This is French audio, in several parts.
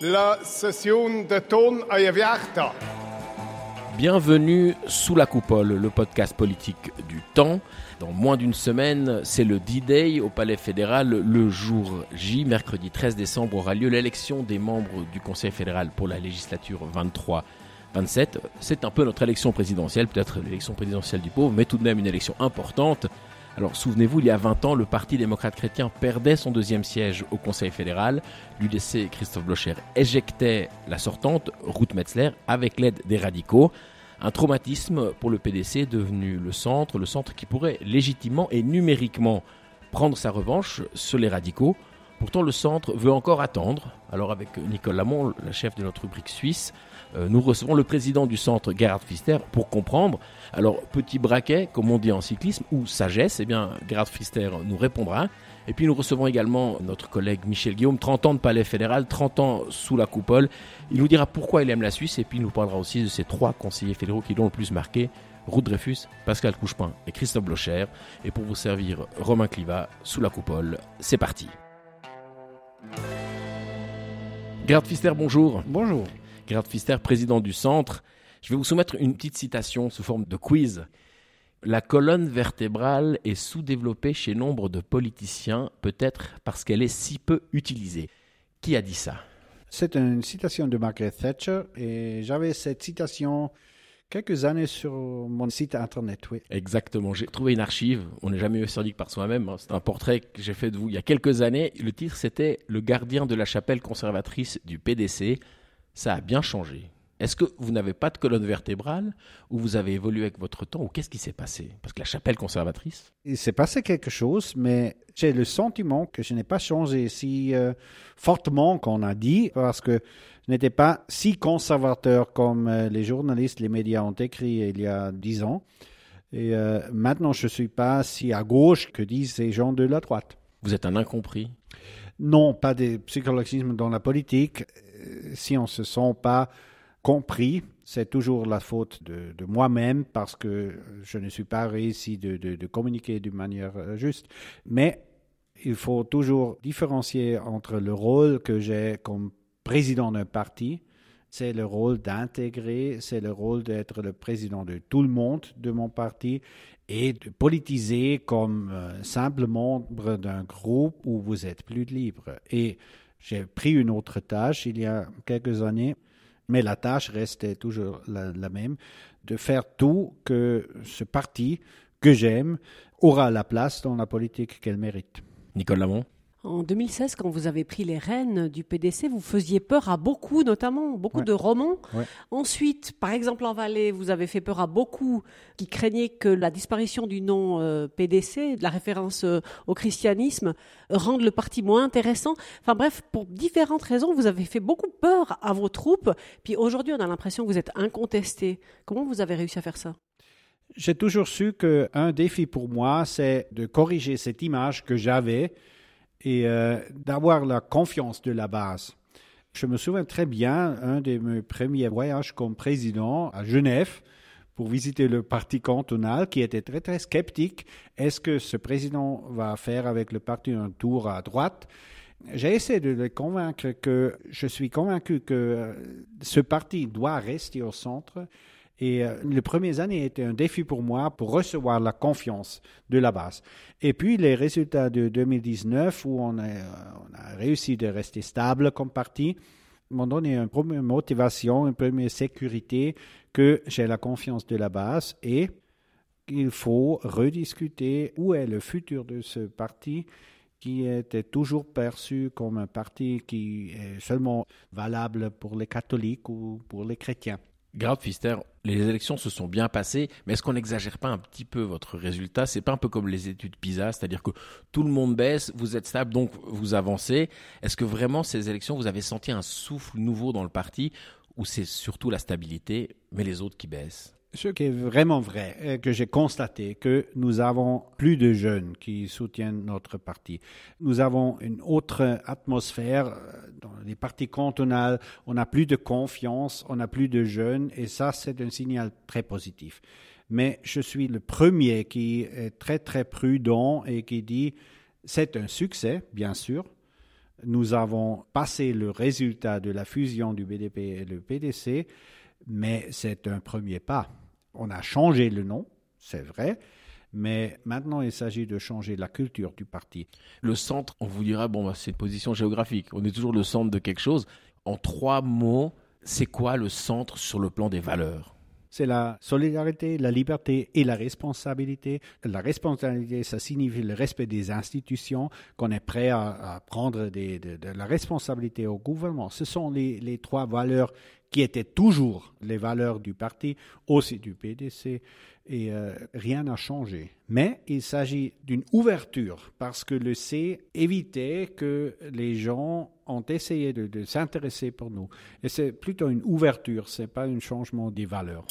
la session de ton ayavierta. Bienvenue sous la coupole, le podcast politique du temps. Dans moins d'une semaine, c'est le D-Day au Palais fédéral. Le jour J, mercredi 13 décembre, aura lieu l'élection des membres du Conseil fédéral pour la législature 23. 27, c'est un peu notre élection présidentielle, peut-être l'élection présidentielle du pauvre, mais tout de même une élection importante. Alors souvenez-vous, il y a 20 ans, le Parti démocrate chrétien perdait son deuxième siège au Conseil fédéral. L'UDC Christophe Blocher éjectait la sortante, Ruth Metzler, avec l'aide des radicaux. Un traumatisme pour le PDC devenu le centre, le centre qui pourrait légitimement et numériquement prendre sa revanche sur les radicaux. Pourtant, le centre veut encore attendre. Alors, avec Nicole Lamont, la chef de notre rubrique suisse, nous recevons le président du centre, Gerhard Pfister, pour comprendre. Alors, petit braquet, comme on dit en cyclisme, ou sagesse, eh bien, Gerhard Pfister nous répondra. Et puis, nous recevons également notre collègue Michel Guillaume, 30 ans de palais fédéral, 30 ans sous la coupole. Il nous dira pourquoi il aime la Suisse, et puis il nous parlera aussi de ces trois conseillers fédéraux qui l'ont le plus marqué. Ruth Dreyfus, Pascal Couchepin et Christophe Blocher. Et pour vous servir, Romain Cliva, sous la coupole. C'est parti. Gerhard Pfister, bonjour. Bonjour. Gerhard Pfister, président du centre. Je vais vous soumettre une petite citation sous forme de quiz. La colonne vertébrale est sous-développée chez nombre de politiciens, peut-être parce qu'elle est si peu utilisée. Qui a dit ça? C'est une citation de Margaret Thatcher et j'avais cette citation quelques années sur mon site internet, oui. Exactement. J'ai trouvé une archive. On n'est jamais mieux servi que par soi-même. C'est un portrait que j'ai fait de vous il y a quelques années. Le titre, c'était Le gardien de la chapelle conservatrice du PDC. Ça a bien changé. Est-ce que vous n'avez pas de colonne vertébrale ou vous avez évolué avec votre temps ou qu'est-ce qui s'est passé? Parce que la chapelle conservatrice. Il s'est passé quelque chose, mais j'ai le sentiment que je n'ai pas changé si euh, fortement qu'on a dit parce que je n'étais pas si conservateur comme euh, les journalistes, les médias ont écrit il y a dix ans. Et euh, maintenant, je ne suis pas si à gauche que disent ces gens de la droite. Vous êtes un incompris? Non, pas des psychologismes dans la politique. Si on ne se sent pas compris, c'est toujours la faute de, moi-même parce que je ne suis pas réussi de, de, de communiquer d'une manière euh, juste. Mais il faut toujours différencier entre le rôle que j'ai comme président d'un parti, c'est le rôle d'intégrer, c'est le rôle d'être le président de tout le monde de mon parti et de politiser comme euh, simple membre d'un groupe où vous êtes plus libre. J'ai pris une autre tâche il y a quelques années mais la tâche restait toujours la, même, de faire tout que ce parti que j'aime aura la place dans la politique qu'elle mérite. Nicole Lamont? En 2016, quand vous avez pris les rênes du PDC, vous faisiez peur à beaucoup, notamment beaucoup ouais. de romans. Ouais. Ensuite, par exemple en Valais, vous avez fait peur à beaucoup qui craignaient que la disparition du nom euh, PDC, de la référence euh, au christianisme, rende le parti moins intéressant. Enfin bref, pour différentes raisons, vous avez fait beaucoup peur à vos troupes. Puis aujourd'hui, on a l'impression que vous êtes incontesté. Comment vous avez réussi à faire ça? J'ai toujours su qu'un défi pour moi, c'est de corriger cette image que j'avais et euh, d'avoir la confiance de la base. Je me souviens très bien, un de mes premiers voyages comme président à Genève pour visiter le parti cantonal qui était très très sceptique. Est-ce que ce président va faire avec le parti un tour à droite? J'ai essayé de le convaincre que je suis convaincu que ce parti doit rester au centre et euh, les premières années étaient un défi pour moi pour recevoir la confiance de la base. Et puis les résultats de 2019 où on a, on a réussi de rester stable comme parti m'ont donné une première motivation, une première sécurité que j'ai la confiance de la base et qu'il faut rediscuter où est le futur de ce parti qui était toujours perçu comme un parti qui est seulement valable pour les catholiques ou pour les chrétiens. Gerhard Pfister, les élections se sont bien passées, mais est-ce qu'on n'exagère pas un petit peu votre résultat? C'est pas un peu comme les études PISA, c'est-à-dire que tout le monde baisse, vous êtes stable, donc vous avancez. Est-ce que vraiment ces élections, vous avez senti un souffle nouveau dans le parti, ou c'est surtout la stabilité, mais les autres qui baissent? Ce qui est vraiment vrai, que j'ai constaté que nous avons plus de jeunes qui soutiennent notre parti. Nous avons une autre atmosphère dans les partis cantonales. On n'a plus de confiance, on n'a plus de jeunes, et ça, c'est un signal très positif. Mais je suis le premier qui est très très prudent et qui dit c'est un succès, bien sûr, Nous avons passé le résultat de la fusion du BDP et le PDC, mais c'est un premier pas. On a changé le nom, c'est vrai, mais maintenant il s'agit de changer la culture du parti. Le centre, on vous dira, bon, bah, c'est une position géographique, on est toujours le centre de quelque chose. En trois mots, c'est quoi le centre sur le plan des valeurs? C'est la solidarité, la liberté et la responsabilité. La responsabilité, ça signifie le respect des institutions, qu'on est prêt à, prendre de, la responsabilité au gouvernement. Ce sont les trois valeurs qui étaient toujours les valeurs du parti, aussi du PDC, et euh, rien n'a changé. Mais il s'agit d'une ouverture, parce que le C évitait que les gens ont essayé de, s'intéresser pour nous. Et c'est plutôt une ouverture, ce n'est pas un changement des valeurs.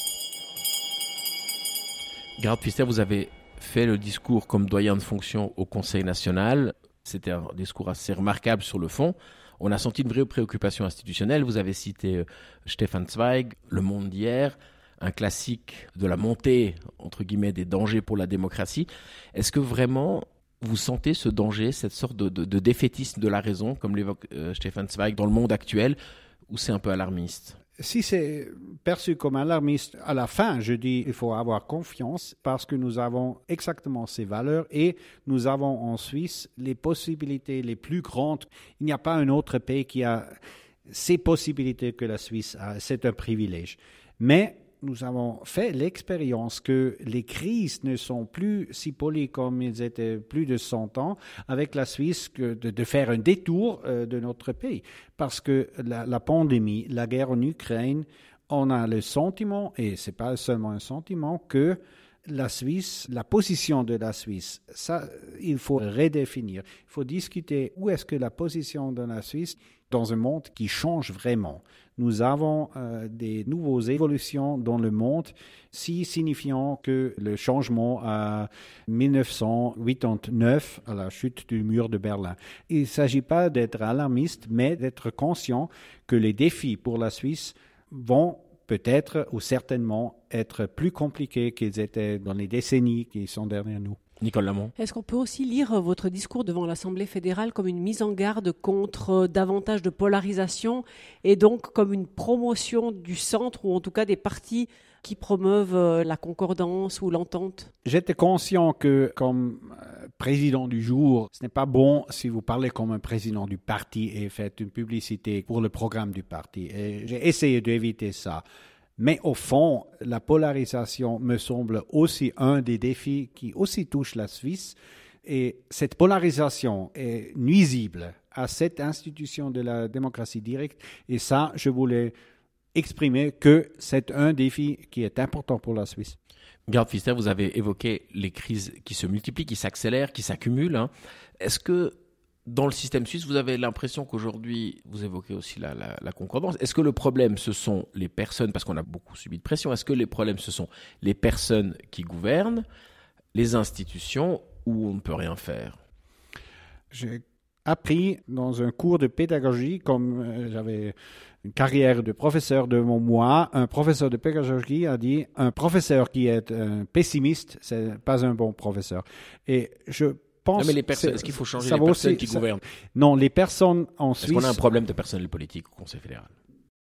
Garde Pister, vous avez fait le discours comme doyen de fonction au Conseil national. C'était un discours assez remarquable sur le fond on a senti une vraie préoccupation institutionnelle. Vous avez cité euh, Stefan Zweig, Le Monde d'hier, un classique de la montée, entre guillemets, des dangers pour la démocratie. Est-ce que vraiment vous sentez ce danger, cette sorte de, défaitisme de la raison, comme l'évoque euh, Stefan Zweig, dans le monde actuel, ou c'est un peu alarmiste? Si c'est perçu comme alarmiste, à la fin, je dis il faut avoir confiance parce que nous avons exactement ces valeurs et nous avons en Suisse les possibilités les plus grandes. Il n'y a pas un autre pays qui a ces possibilités que la Suisse a. C'est un privilège. Mais nous avons fait l'expérience que les crises ne sont plus si polies comme ils étaient plus de 100 ans avec la Suisse de, faire un détour euh, de notre pays. Parce que la, pandémie, la guerre en Ukraine, on a le sentiment, et ce n'est pas seulement un sentiment, que la Suisse, la position de la Suisse, ça, il faut redéfinir. Il faut discuter où est-ce que la position de la Suisse dans un monde qui change vraiment nous avons euh, des nouvelles évolutions dans le monde, si signifiant que le changement à 1989, à la chute du mur de Berlin. Il ne s'agit pas d'être alarmiste, mais d'être conscient que les défis pour la Suisse vont peut-être ou certainement être plus compliqués qu'ils étaient dans les décennies qui sont derrière nous. Nicole Lamont. Est-ce qu'on peut aussi lire votre discours devant l'Assemblée fédérale comme une mise en garde contre davantage de polarisation et donc comme une promotion du centre ou en tout cas des partis qui promeuvent euh, la concordance ou l'entente? J'étais conscient que comme euh, président du jour, ce n'est pas bon si vous parlez comme un président du parti et faites une publicité pour le programme du parti. Et j'ai essayé d'éviter ça. Mais au fond, la polarisation me semble aussi un des défis qui aussi touche la Suisse. Et cette polarisation est nuisible à cette institution de la démocratie directe. Et ça, je voulais exprimer que c'est un défi qui est important pour la Suisse. Garde Fister, vous avez évoqué les crises qui se multiplient, qui s'accélèrent, qui s'accumulent. Hein. Est-ce que dans le système suisse, vous avez l'impression qu'aujourd'hui, vous évoquez aussi la, concordance. Est-ce que le problème, ce sont les personnes, parce qu'on a beaucoup subi de pression, est-ce que les problèmes, ce sont les personnes qui gouvernent, les institutions, ou on ne peut rien faire? J'ai appris dans un cours de pédagogie, comme euh, j'avais une carrière de professeur de mon moi, un professeur de pédagogie a dit un professeur qui est pessimiste, c'est pas un bon professeur. Et je non, mais les personnes, est-ce qu'il faut changer les personnes qui gouvernent Non, les personnes en Suisse. Est-ce qu'on a un problème de personnel politique au Conseil fédéral?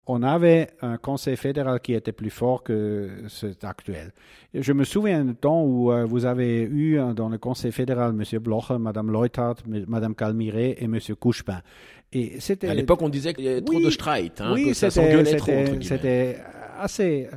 On avait un conseil fédéral qui était plus fort que cet actuel. Je me souviens du temps où euh, vous avez eu euh, dans le conseil fédéral M. Blocher, Mme Leuthard, Mme Calmiré et M. Couchepin. Et c'était... À l'époque, on disait qu'il y avait trop de streit, hein, oui, c'était assez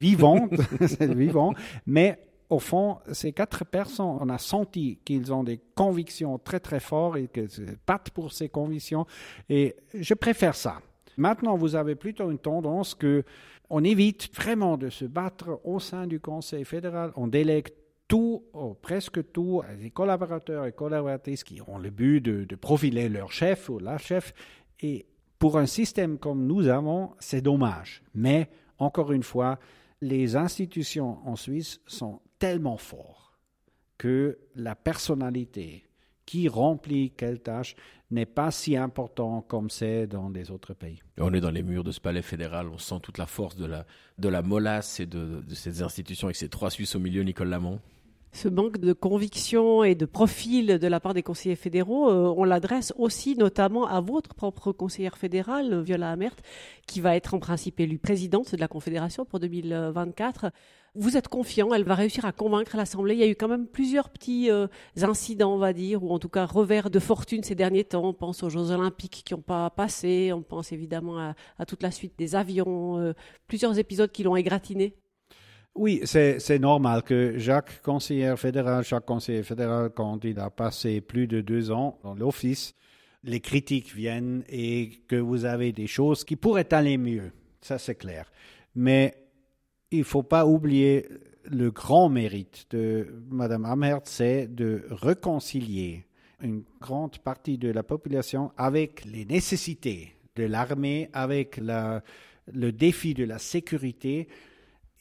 vivant, vivant, mais au fond, ces quatre personnes, on a senti qu'ils ont des convictions très très fortes et qu'ils battent pour ces convictions. Et je préfère ça. Maintenant, vous avez plutôt une tendance que on évite vraiment de se battre au sein du Conseil fédéral. On délègue tout, ou presque tout, à des collaborateurs et collaboratrices qui ont le but de profiler leur chef ou la chef. Et pour un système comme nous avons, c'est dommage. Mais, encore une fois, les institutions en Suisse sont tellement fort que la personnalité qui remplit quelle tâche n'est pas si important comme c'est dans les autres pays. On est dans les murs de ce palais fédéral, on sent toute la force de la, de la molasse et de, de ces institutions avec ces trois Suisses au milieu, Nicole Lamont. Ce manque de conviction et de profil de la part des conseillers fédéraux, euh, on l'adresse aussi notamment à votre propre conseillère fédérale, Viola Amert, qui va être en principe élue présidente de la Confédération pour 2024. Vous êtes confiant, elle va réussir à convaincre l'Assemblée. Il y a eu quand même plusieurs petits euh, incidents, on va dire, ou en tout cas revers de fortune ces derniers temps. On pense aux Jeux Olympiques qui n'ont pas passé, on pense évidemment à, toute la suite des avions, euh, plusieurs épisodes qui l'ont égratigné. Oui, c'est normal que chaque conseiller fédéral, chaque conseiller fédéral, quand il a passé plus de deux ans dans l'office, les critiques viennent et que vous avez des choses qui pourraient aller mieux. Ça, c'est clair. Mais il ne faut pas oublier le grand mérite de Mme Amherd, c'est de réconcilier une grande partie de la population avec les nécessités de l'armée, avec le défi de la sécurité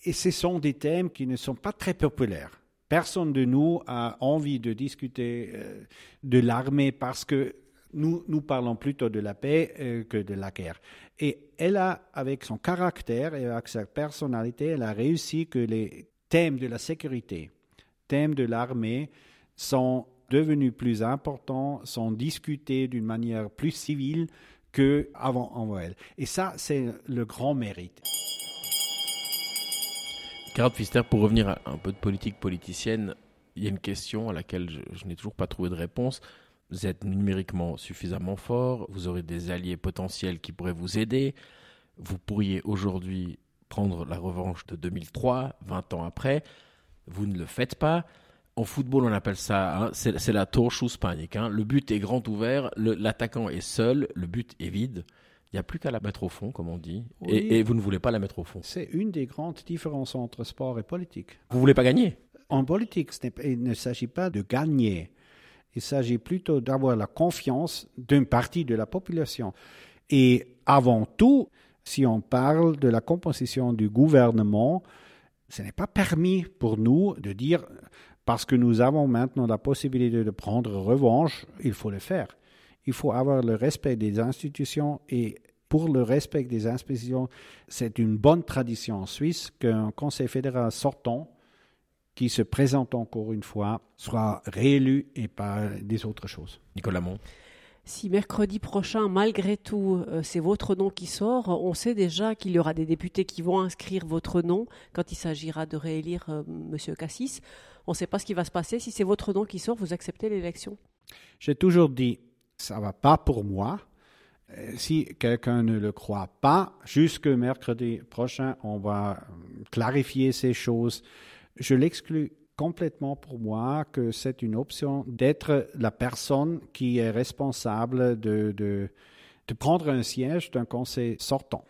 et ce sont des thèmes qui ne sont pas très populaires. Personne de nous a envie de discuter euh, de l'armée parce que nous, nous parlons plutôt de la paix euh, que de la guerre. Et elle a, avec son caractère et avec sa personnalité, elle a réussi que les thèmes de la sécurité, thèmes de l'armée sont devenus plus importants, sont discutés d'une manière plus civile qu'avant en elle. Et ça, c'est le grand mérite. Gerhard Pfister, pour revenir un peu de politique politicienne, il y a une question à laquelle je, n'ai toujours pas trouvé de réponse. Vous êtes numériquement suffisamment fort, vous aurez des alliés potentiels qui pourraient vous aider. Vous pourriez aujourd'hui prendre la revanche de 2003, 20 ans après. Vous ne le faites pas. En football, on appelle ça, hein, c'est la Torschusspanik. Hein. Le but est grand ouvert, l'attaquant est seul, le but est vide. Il n'y a plus qu'à la mettre au fond, comme on dit. Et, vous ne voulez pas la mettre au fond. C'est une des grandes différences entre sport et politique. Vous ne voulez pas gagner? En politique, il ne s'agit pas de gagner. Il s'agit plutôt d'avoir la confiance d'une partie de la population. Et avant tout, si on parle de la composition du gouvernement, ce n'est pas permis pour nous de dire, parce que nous avons maintenant la possibilité de prendre revanche, il faut le faire. Il faut avoir le respect des institutions et pour le respect des institutions, c'est une bonne tradition en Suisse qu'un conseil fédéral sortant qui se présente encore une fois soit réélu et pas des autres choses. Nicolas Mont. Si mercredi prochain, malgré tout, euh, c'est votre nom qui sort, on sait déjà qu'il y aura des députés qui vont inscrire votre nom quand il s'agira de réélire euh, M. Cassis. On ne sait pas ce qui va se passer. Si c'est votre nom qui sort, vous acceptez l'élection? J'ai toujours dit, ça ne va pas pour moi. Euh, si quelqu'un ne le croit pas, jusque mercredi prochain, on va euh, clarifier ces choses. Je l'exclus complètement pour moi que c'est une option d'être la personne qui est responsable de, de, prendre un siège d'un conseil sortant.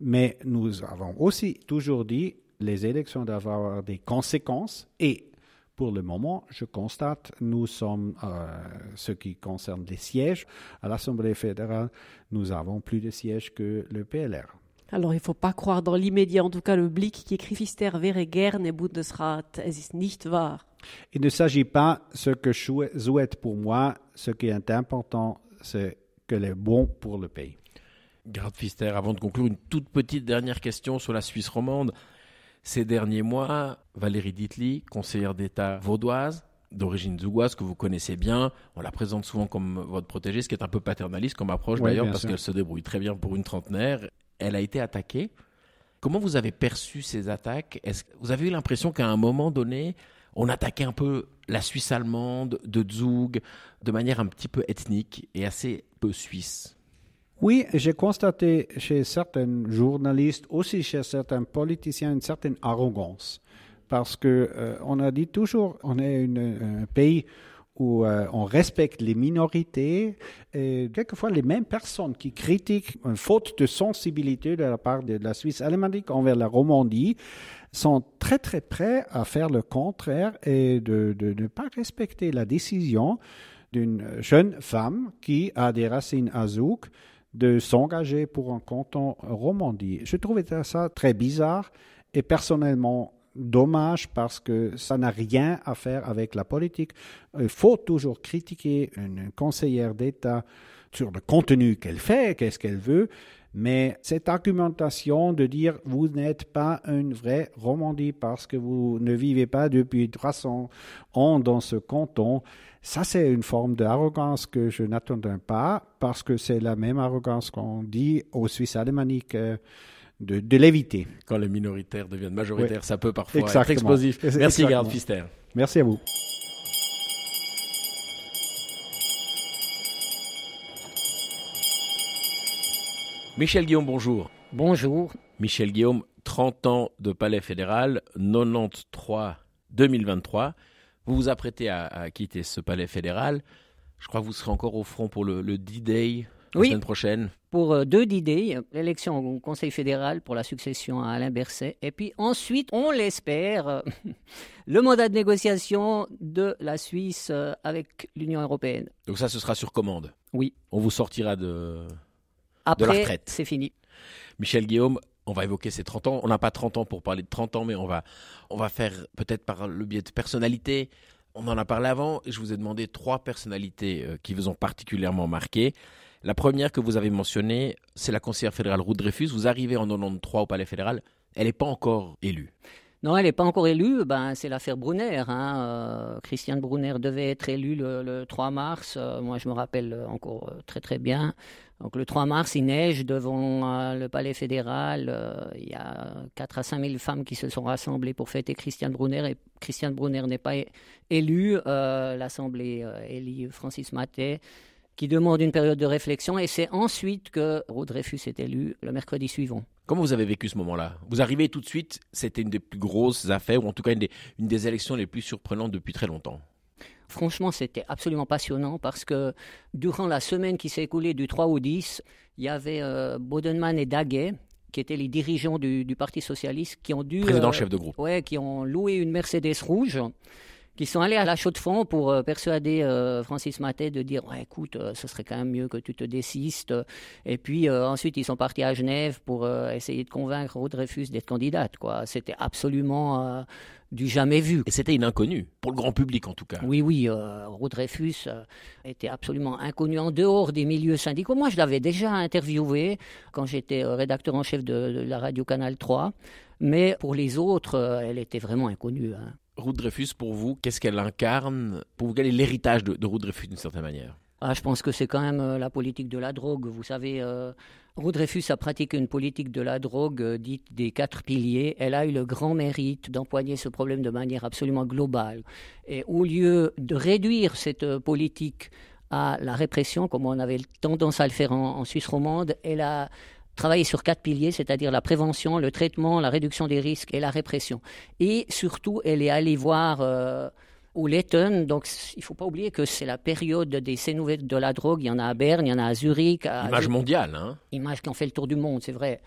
Mais nous avons aussi toujours dit les élections doivent avoir des conséquences et pour le moment, je constate, nous sommes, euh, ce qui concerne les sièges, à l'Assemblée fédérale, nous avons plus de sièges que le PLR. Alors, il ne faut pas croire dans l'immédiat, en tout cas, le Blick qui écrit Fister wäre gerne Bundesrat. Es ist nicht wahr. Il ne s'agit pas ce que je souhaite pour moi. Ce qui est important, c'est que est bon pour le pays. Garde Fister, avant de conclure, une toute petite dernière question sur la Suisse romande. Ces derniers mois, Valérie Ditli, conseillère d'État vaudoise, d'origine zougoise que vous connaissez bien. On la présente souvent comme votre protégée, ce qui est un peu paternaliste comme approche d'ailleurs, parce qu'elle se débrouille très bien pour une trentenaire. Elle a été attaquée. Comment vous avez perçu ces attaques? Est-ce que vous avez eu l'impression qu'à un moment donné, on attaquait un peu la Suisse allemande de Zug de manière un petit peu ethnique et assez peu suisse? Oui, j'ai constaté chez certains journalistes, aussi chez certains politiciens, une certaine arrogance. Parce que euh, on a dit toujours, on est un pays où euh, on respecte les minorités, et quelquefois les mêmes personnes qui critiquent une faute de sensibilité de la part de la Suisse alémanique envers la Romandie sont très très prêts à faire le contraire et de, de ne pas respecter la décision d'une jeune femme qui a des racines azouk de s'engager pour un canton Romandie. Je trouvais ça très bizarre et personnellement dommage parce que ça n'a rien à faire avec la politique. Il faut toujours critiquer une conseillère d'État sur le contenu qu'elle fait, qu'est-ce qu'elle veut, mais cette argumentation de dire vous n'êtes pas une vraie Romandie parce que vous ne vivez pas depuis 300 ans dans ce canton, ça c'est une forme d'arrogance que je n'attendais pas parce que c'est la même arrogance qu'on dit aux Suisses alémaniques. Euh, de, l'éviter. Quand les minoritaires deviennent majoritaires, ça peut parfois être explosif. Merci, Garde Fister. Merci à vous. Michel Guillaume, bonjour. Bonjour. Michel Guillaume, 30 ans de palais fédéral, 93 2023. Vous vous apprêtez à, quitter ce palais fédéral. Je crois que vous serez encore au front pour le, D-Day la semaine prochaine. Pour euh, deux D-Day, l'élection au Conseil fédéral pour la succession à Alain Berset. Et puis ensuite, on l'espère, le mandat de négociation de la Suisse euh, avec l'Union européenne. Donc ça, ce sera sur commande Oui. On vous sortira de, après, c'est fini. Michel Guillaume, on va évoquer ces 30 ans. On n'a pas 30 ans pour parler de 30 ans, mais on va, on va faire peut-être par le biais de personnalités. On en a parlé avant et je vous ai demandé trois personnalités euh, qui vous ont particulièrement marqué. La première que vous avez mentionnée, c'est la conseillère fédérale Ruth Dreyfus. Vous arrivez en 93 au Palais fédéral. Elle n'est pas encore élue. Non, elle n'est pas encore élue. Ben, c'est l'affaire Brunner. Hein. Euh, Christiane Brunner devait être élue le, 3 mars. Euh, moi, je me rappelle encore très très bien. Donc le 3 mars, il neige devant euh, le palais fédéral. Euh, il y a 4 à 5 000 femmes qui se sont rassemblées pour fêter Christiane Brunner. Et Christiane Brunner n'est pas élue. Euh, L'Assemblée élit Francis Maté, qui demande une période de réflexion. Et c'est ensuite que Ruth Dreyfus est élu le mercredi suivant. Comment vous avez vécu ce moment-là? Vous arrivez tout de suite, c'était une des plus grosses affaires, ou en tout cas une des élections les plus surprenantes depuis très longtemps. Franchement, c'était absolument passionnant parce que durant la semaine qui s'est écoulée du 3 au 10, il y avait euh, Bodenman et Daguet qui étaient les dirigeants du, Parti socialiste, qui ont dû... Président euh, chef de groupe. Ouais, qui ont loué une Mercedes rouge qui sont allés à la chaux de fond pour euh, persuader Francis Maté de dire écoute, ce serait quand même mieux que tu te désistes. Et puis ensuite, ils sont partis à Genève pour essayer de convaincre Ruth Dreyfus d'être candidate. Quoi. C'était absolument du jamais vu. Et c'était une inconnue, pour le grand public en tout cas. Oui, oui, euh, Dreyfus euh, était absolument inconnu en dehors des milieux syndicaux. Moi, je l'avais déjà interviewé quand j'étais euh, rédacteur en chef de, la radio Canal 3, mais pour les autres, euh, elle était vraiment inconnue. Hein. Ruth Dreyfus, pour vous, qu'est-ce qu'elle incarne? Pour vous, quel est l'héritage de, de Ruth Dreyfus d'une certaine manière? Ah, je pense que c'est quand même la politique de la drogue. Vous savez, Dreyfus a pratiqué une politique de la drogue euh, dite des quatre piliers. Elle a eu le grand mérite d'empoigner ce problème de manière absolument globale. Et au lieu de réduire cette euh, politique à la répression, comme on avait tendance à le faire en, Suisse romande, elle a travaillé sur quatre piliers, c'est-à-dire la prévention, le traitement, la réduction des risques et la répression. Et surtout, elle est allée voir... Ou Letton. Donc, il ne faut pas oublier que c'est la période des nouvelles de la drogue. Il y en a à Berne, il y en a à Zurich. À Image mondiale, hein Image qui ont fait le tour du monde, c'est vrai.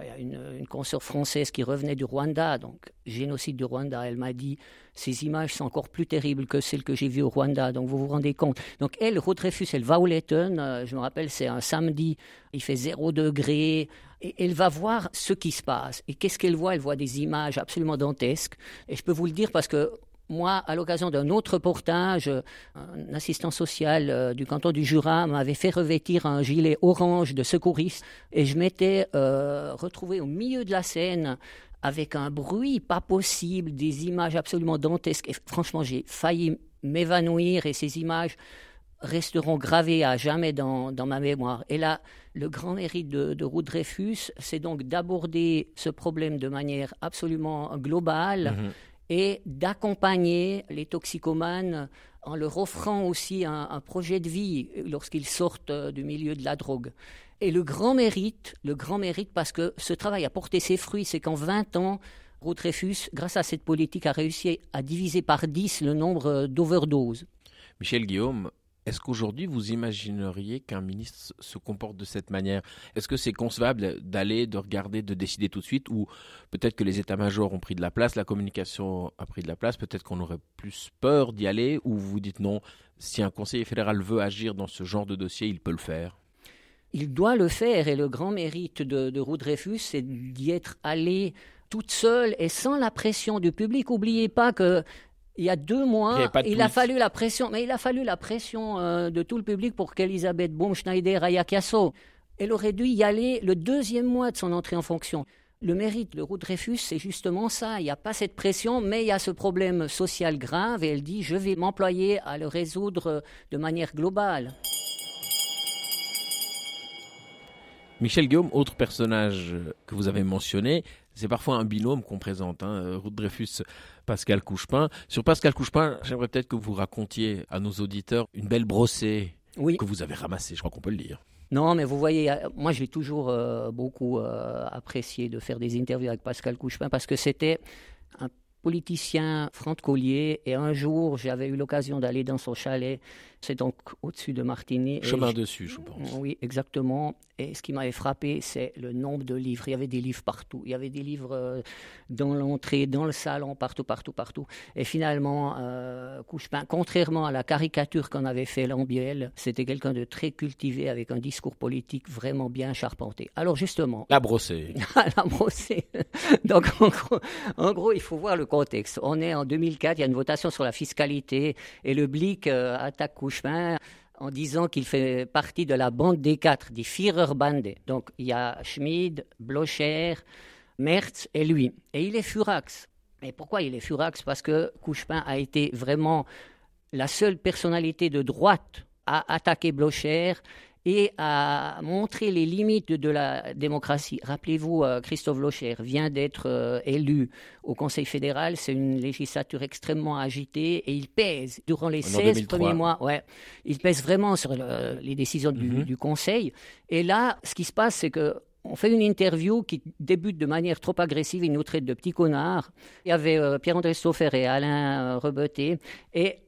Il y a une, une consoeur française qui revenait du Rwanda, donc génocide du Rwanda. Elle m'a dit ces images sont encore plus terribles que celles que j'ai vues au Rwanda. Donc vous vous rendez compte. Donc elle, Ruth Dreyfus, elle va au Letton. Euh, je me rappelle, c'est un samedi. Il fait zéro degré. Et elle va voir ce qui se passe. Et qu'est-ce qu'elle voit? Elle voit des images absolument dantesques. Et je peux vous le dire parce que moi, à l'occasion d'un autre portage, un assistant social euh, du canton du Jura m'avait fait revêtir un gilet orange de secouriste et je m'étais euh, retrouvé au milieu de la scène avec un bruit pas possible, des images absolument dantesques. Et franchement, j'ai failli m'évanouir et ces images resteront gravées à jamais dans, ma mémoire. Et là, le grand mérite de, de Ruth Dreyfus, c'est donc d'aborder ce problème de manière absolument globale. Mm-hmm et d'accompagner les toxicomanes en leur offrant aussi un, projet de vie lorsqu'ils sortent euh, du milieu de la drogue. Et le grand mérite, le grand mérite parce que ce travail a porté ses fruits, c'est qu'en 20 ans, Ruth Dreyfus, grâce à cette politique, a réussi à diviser par 10 le nombre d'overdoses. Michel Guillaume, est-ce qu'aujourd'hui, vous imagineriez qu'un ministre se comporte de cette manière? Est-ce que c'est concevable d'aller, de regarder, de décider tout de suite Ou peut-être que les états-majors ont pris de la place, la communication a pris de la place, peut-être qu'on aurait plus peur d'y aller Ou vous dites non, si un conseiller fédéral veut agir dans ce genre de dossier, il peut le faire? Il doit le faire et le grand mérite de, de Ruth Dreyfus, c'est d'y être allé toute seule et sans la pression du public. N'oubliez pas que il y a deux mois, il, a fallu la pression, mais il a fallu la pression euh, de tout le public pour qu'Elisabeth Baumschneider aille à Casso. Elle aurait dû y aller le deuxième mois de son entrée en fonction. Le mérite de Ruth Dreyfus, c'est justement ça. Il n'y a pas cette pression, mais il y a ce problème social grave et elle dit je vais m'employer à le résoudre de manière globale. Michel Guillaume, autre personnage que vous avez mentionné, c'est parfois un binôme qu'on présente, hein, Ruth Dreyfus, Pascal Couchepin. Sur Pascal Couchepin, j'aimerais peut-être que vous racontiez à nos auditeurs une belle brossée que vous avez ramassée, je crois qu'on peut le dire. Non, mais vous voyez, euh, moi j'ai toujours euh, beaucoup euh, apprécié de faire des interviews avec Pascal Couchepin parce que c'était un politicien franc-collier et un jour j'avais eu l'occasion d'aller dans son chalet c'est donc au-dessus de Martigny. Chemin dessus, je pense. Oui, exactement. Et ce qui m'avait frappé, c'est le nombre de livres. Il y avait des livres partout. Il y avait des livres euh, dans l'entrée, dans le salon, partout, partout, partout. Et finalement, euh, Couchepin, contrairement à la caricature qu'en avait fait Lambiel, c'était quelqu'un de très cultivé avec un discours politique vraiment bien charpenté. Alors justement... La brossée. la brossée. donc en gros, en gros, il faut voir le contexte. On est en 2004, il y a une votation sur la fiscalité et le Blick euh, attaque Couchepin en disant qu'il fait partie de la bande des quatre, des Führerbande. Donc il y a Schmid, Blocher, Merz et lui. Et il est furax. Et pourquoi il est furax? Parce que Couchepin a été vraiment la seule personnalité de droite à attaquer Blocher et à montrer les limites de la démocratie. Rappelez-vous, euh, Christophe Locher vient d'être euh, élu au Conseil fédéral. C'est une législature extrêmement agitée et il pèse durant les 16 premiers mois. Ouais, il pèse vraiment sur les décisions mhm. du, Conseil. Et là, ce qui se passe, c'est que on fait une interview qui débute de manière trop agressive, il nous traite de petits connards. Il y avait euh, Pierre-André Stauffer et Alain Rebeté. Et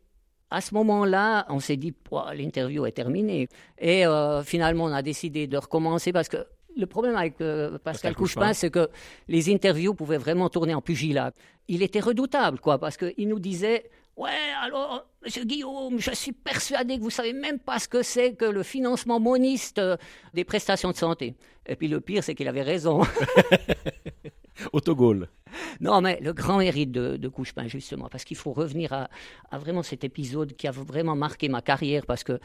à ce moment-là, on s'est dit, l'interview est terminée. Et euh, finalement, on a décidé de recommencer parce que le problème avec euh, Pascal, Couchepin, c'est que les interviews pouvaient vraiment tourner en pugilat. Il était redoutable, quoi, parce qu'il nous disait Ouais, alors, monsieur Guillaume, je suis persuadé que vous savez même pas ce que c'est que le financement moniste euh, des prestations de santé. Et puis le pire, c'est qu'il avait raison. Autogol. Non, mais le grand mérite de, de Couchepin, justement, parce qu'il faut revenir à, à, vraiment cet épisode qui a vraiment marqué ma carrière, parce que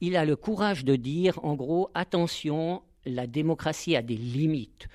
il a le courage de dire, en gros, attention, la démocratie a des limites.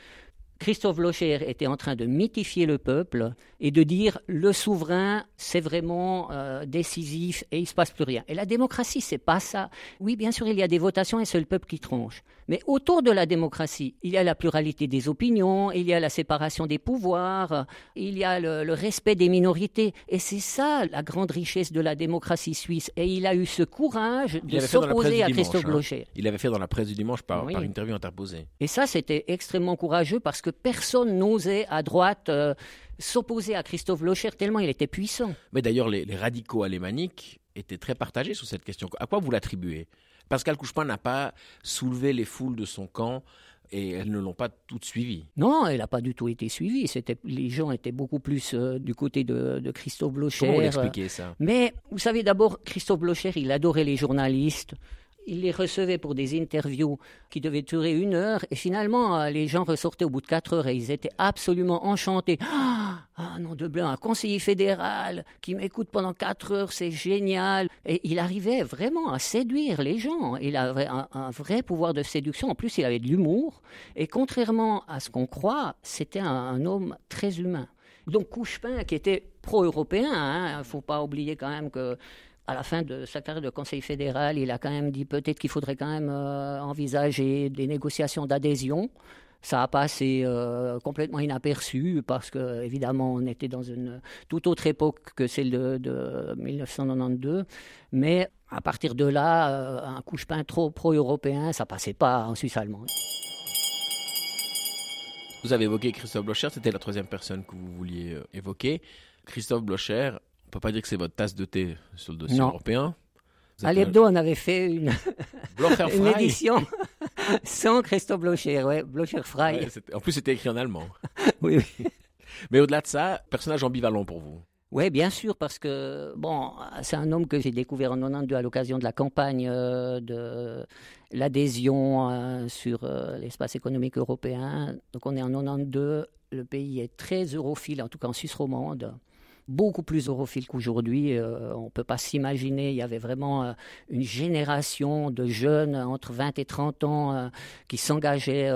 Christophe Blocher était en train de mythifier le peuple et de dire le souverain, c'est vraiment euh, décisif et il se passe plus rien. Et la démocratie, c'est pas ça. Oui, bien sûr, il y a des votations et c'est le peuple qui tranche. Mais autour de la démocratie, il y a la pluralité des opinions, il y a la séparation des pouvoirs, il y a le, respect des minorités. Et c'est ça la grande richesse de la démocratie suisse. Et il a eu ce courage de s'opposer à Christophe hein. Blocher. Il avait fait dans la presse du dimanche par, par interview interposée. Et ça, c'était extrêmement courageux parce que personne n'osait à droite euh, s'opposer à Christophe Locher tellement il était puissant. Mais d'ailleurs, les, radicaux alémaniques étaient très partagés sur cette question. À quoi vous l'attribuez? Pascal Couchepin n'a pas soulevé les foules de son camp et elles ne l'ont pas toutes suivi. Non, elle n'a pas du tout été suivie. C'était, les gens étaient beaucoup plus euh, du côté de, Christophe Blocher. Comment expliquer ça? Mais vous savez, d'abord, Christophe Blocher, il adorait les journalistes il les recevait pour des interviews qui devaient durer une heure, et finalement, euh, les gens ressortaient au bout de quatre heures et ils étaient absolument enchantés. Ah, ah non, de blanc, un conseiller fédéral qui m'écoute pendant quatre heures, c'est génial. Et il arrivait vraiment à séduire les gens. Il avait un, vrai pouvoir de séduction. En plus, il avait de l'humour. Et contrairement à ce qu'on croit, c'était un, homme très humain. Donc Couchepin, qui était pro-européen, il hein, ne faut pas oublier quand même que à la fin de sa carrière de conseil fédéral, il a quand même dit peut-être qu'il faudrait quand même euh, envisager des négociations d'adhésion. Ça a passé euh, complètement inaperçu parce que évidemment on était dans une toute autre époque que celle de, 1992. Mais à partir de là, euh, un couche-pain trop pro-européen, ça passait pas en Suisse allemande. Vous avez évoqué Christophe Blocher, c'était la troisième personne que vous vouliez évoquer. Christophe Blocher, on peut pas dire que c'est votre tasse de thé sur le dossier européen. À l'hebdo, on avait fait une, une édition sans Christophe Blocher, ouais, Blocher Frey. en plus, c'était écrit en allemand. oui, oui. Mais au-delà de ça, personnage ambivalent pour vous. Oui, bien sûr, parce que bon, c'est un homme que j'ai découvert en 92 à l'occasion de la campagne euh, de l'adhésion euh, sur euh, l'espace économique européen. Donc on est en 92, le pays est très europhile, en tout cas en Suisse romande. Beaucoup plus europhile qu'aujourd'hui. Euh, on ne peut pas s'imaginer. Il y avait vraiment euh, une génération de jeunes entre 20 et 30 ans euh, qui s'engageaient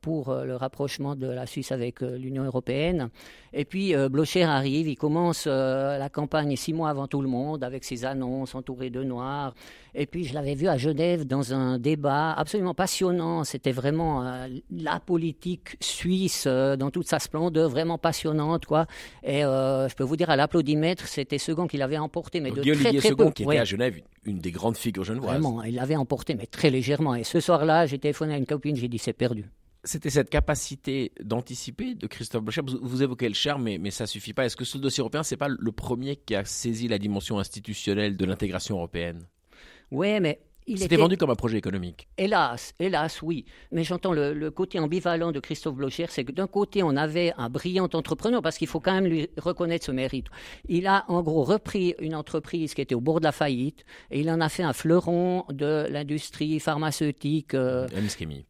pour le rapprochement de la Suisse avec l'Union européenne. Et puis Blocher arrive, il commence la campagne six mois avant tout le monde avec ses annonces entourées de noirs. Et puis je l'avais vu à Genève dans un débat absolument passionnant. C'était vraiment la politique suisse dans toute sa splendeur, vraiment passionnante, quoi. Et je peux vous dire, à l'applaudimètre, c'était Second qu'il avait emporté, mais de très, très Second, qui était à Genève, une des grandes figures genevoises. Vraiment, il l'avait emporté, mais très légèrement. Et ce soir-là, j'ai téléphoné à une copine, j'ai dit c'est perdu. C'était cette capacité d'anticiper de Christophe Blocher. Vous, évoquez le charme, mais, mais ça suffit pas. Est-ce que ce dossier européen, c'est pas le premier qui a saisi la dimension institutionnelle de l'intégration européenne? Oui, mais c'était vendu comme un projet économique. Hélas, hélas, oui. Mais j'entends le, côté ambivalent de Christophe Blocher, c'est que d'un côté, on avait un brillant entrepreneur, parce qu'il faut quand même lui reconnaître ce mérite. Il a en gros repris une entreprise qui était au bord de la faillite, et il en a fait un fleuron de l'industrie pharmaceutique. Euh,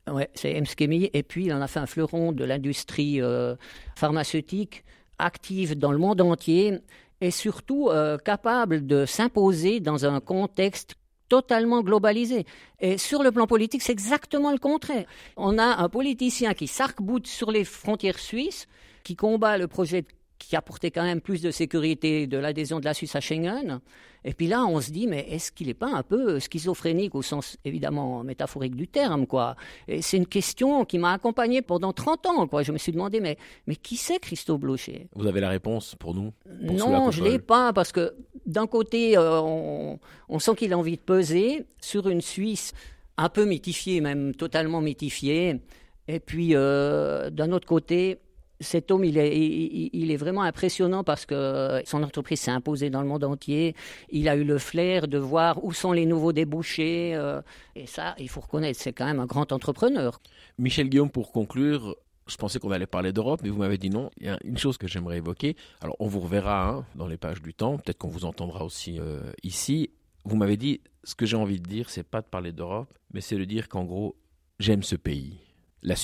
Ouais, c'est Emskemi. Et puis, il en a fait un fleuron de l'industrie euh, pharmaceutique active dans le monde entier et surtout euh, capable de s'imposer dans un contexte totalement globalisé. Et sur le plan politique, c'est exactement le contraire. On a un politicien qui s'arc-boute sur les frontières suisses, qui combat le projet qui apportait quand même plus de sécurité de l'adhésion de la Suisse à Schengen. Et puis là, on se dit, mais est-ce qu'il n'est pas un peu schizophrénique au sens évidemment métaphorique du terme, quoi? Et c'est une question qui m'a accompagné pendant 30 ans, quoi. Je me suis demandé, mais, mais qui c'est Christophe Blocher? Vous avez la réponse pour nous? Non, je ne l'ai pas, parce que d'un côté, euh, on, on sent qu'il a envie de peser sur une Suisse un peu mythifiée, même totalement mythifiée. Et puis, euh, d'un autre côté, cet homme, il est, vraiment impressionnant parce que son entreprise s'est imposée dans le monde entier. Il a eu le flair de voir où sont les nouveaux débouchés. Euh, et ça, il faut reconnaître, c'est quand même un grand entrepreneur. Michel Guillaume, pour conclure, je pensais qu'on allait parler d'Europe, mais vous m'avez dit non. Il y a une chose que j'aimerais évoquer. Alors, on vous reverra hein, dans les pages du temps. Peut-être qu'on vous entendra aussi euh, ici. Vous m'avez dit, ce que j'ai envie de dire, c'est pas de parler d'Europe, mais c'est de dire qu'en gros, j'aime ce pays.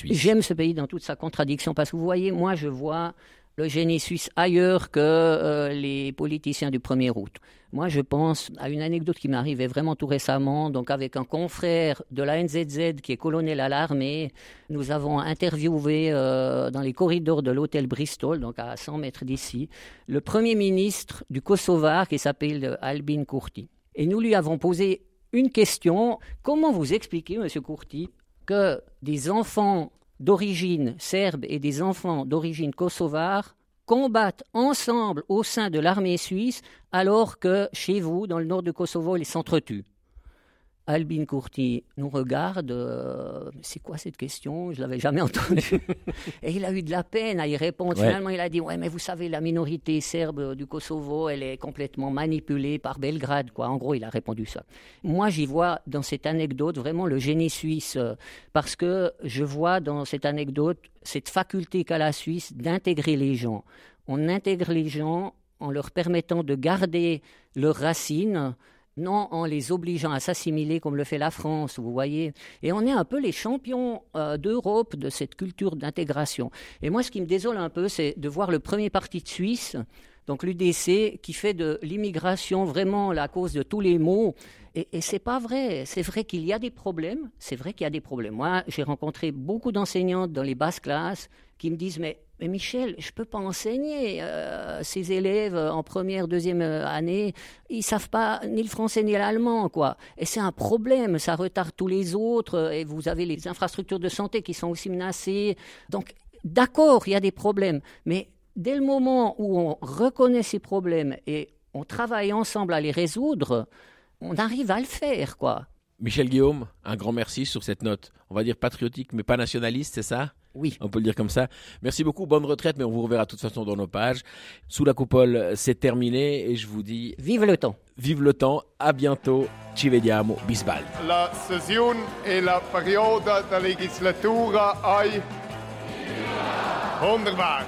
J'aime ce pays dans toute sa contradiction parce que vous voyez, moi je vois le génie suisse ailleurs que euh, les politiciens du 1er août. Moi, je pense à une anecdote qui arrivée vraiment tout récemment, donc avec un confrère de la NZZ qui est colonel à l'armée. Nous avons interviewé euh, dans les corridors de l'hôtel Bristol, donc à 100 mètres d'ici, le premier ministre du Kosovar qui s'appelle Albin Kurti. Et nous lui avons posé une question. Comment vous expliquez, Monsieur Kurti, que des enfants d'origine serbe et des enfants d'origine kosovare combattent ensemble au sein de l'armée suisse alors que chez vous, dans le nord du Kosovo, ils s'entretuent. Albin Kurti nous regarde, euh, c'est quoi cette question? Je l'avais jamais entendue. et il a eu de la peine à y répondre. Finalement, il a dit, ouais, mais vous savez, la minorité serbe du Kosovo, elle est complètement manipulée par Belgrade, quoi. En gros, il a répondu ça. Moi, j'y vois dans cette anecdote vraiment le génie suisse, euh, parce que je vois dans cette anecdote cette faculté qu'a la Suisse d'intégrer les gens. On intègre les gens en leur permettant de garder leurs racines, non en les obligeant à s'assimiler comme le fait la France, vous voyez. Et on est un peu les champions euh, d'Europe de cette culture d'intégration. Et moi, ce qui me désole un peu, c'est de voir le premier parti de Suisse, donc l'UDC, qui fait de l'immigration vraiment la cause de tous les maux. Et, et c'est pas vrai. C'est vrai qu'il y a des problèmes. C'est vrai qu'il y a des problèmes. Moi, j'ai rencontré beaucoup d'enseignantes dans les basses classes qui me disent mais Michel, je ne peux pas enseigner. Euh, ces élèves en première, deuxième euh, année, ils savent pas ni le français ni l'allemand, quoi. Et c'est un problème, ça retarde tous les autres. Et vous avez les infrastructures de santé qui sont aussi menacées. Donc, d'accord, il y a des problèmes, mais dès le moment où on reconnaît ces problèmes et on travaille ensemble à les résoudre, on arrive à le faire, quoi. Michel Guillaume, un grand merci sur cette note, on va dire patriotique mais pas nationaliste, c'est ça? Oui. On peut le dire comme ça. Merci beaucoup, bonne retraite, mais on vous reverra de toute façon dans nos pages. Sous la coupole, c'est terminé et je vous dis... Vive le temps Vive le temps, à bientôt, ci vediamo, bisbal. La session et la période de législature ay... Wunderbar.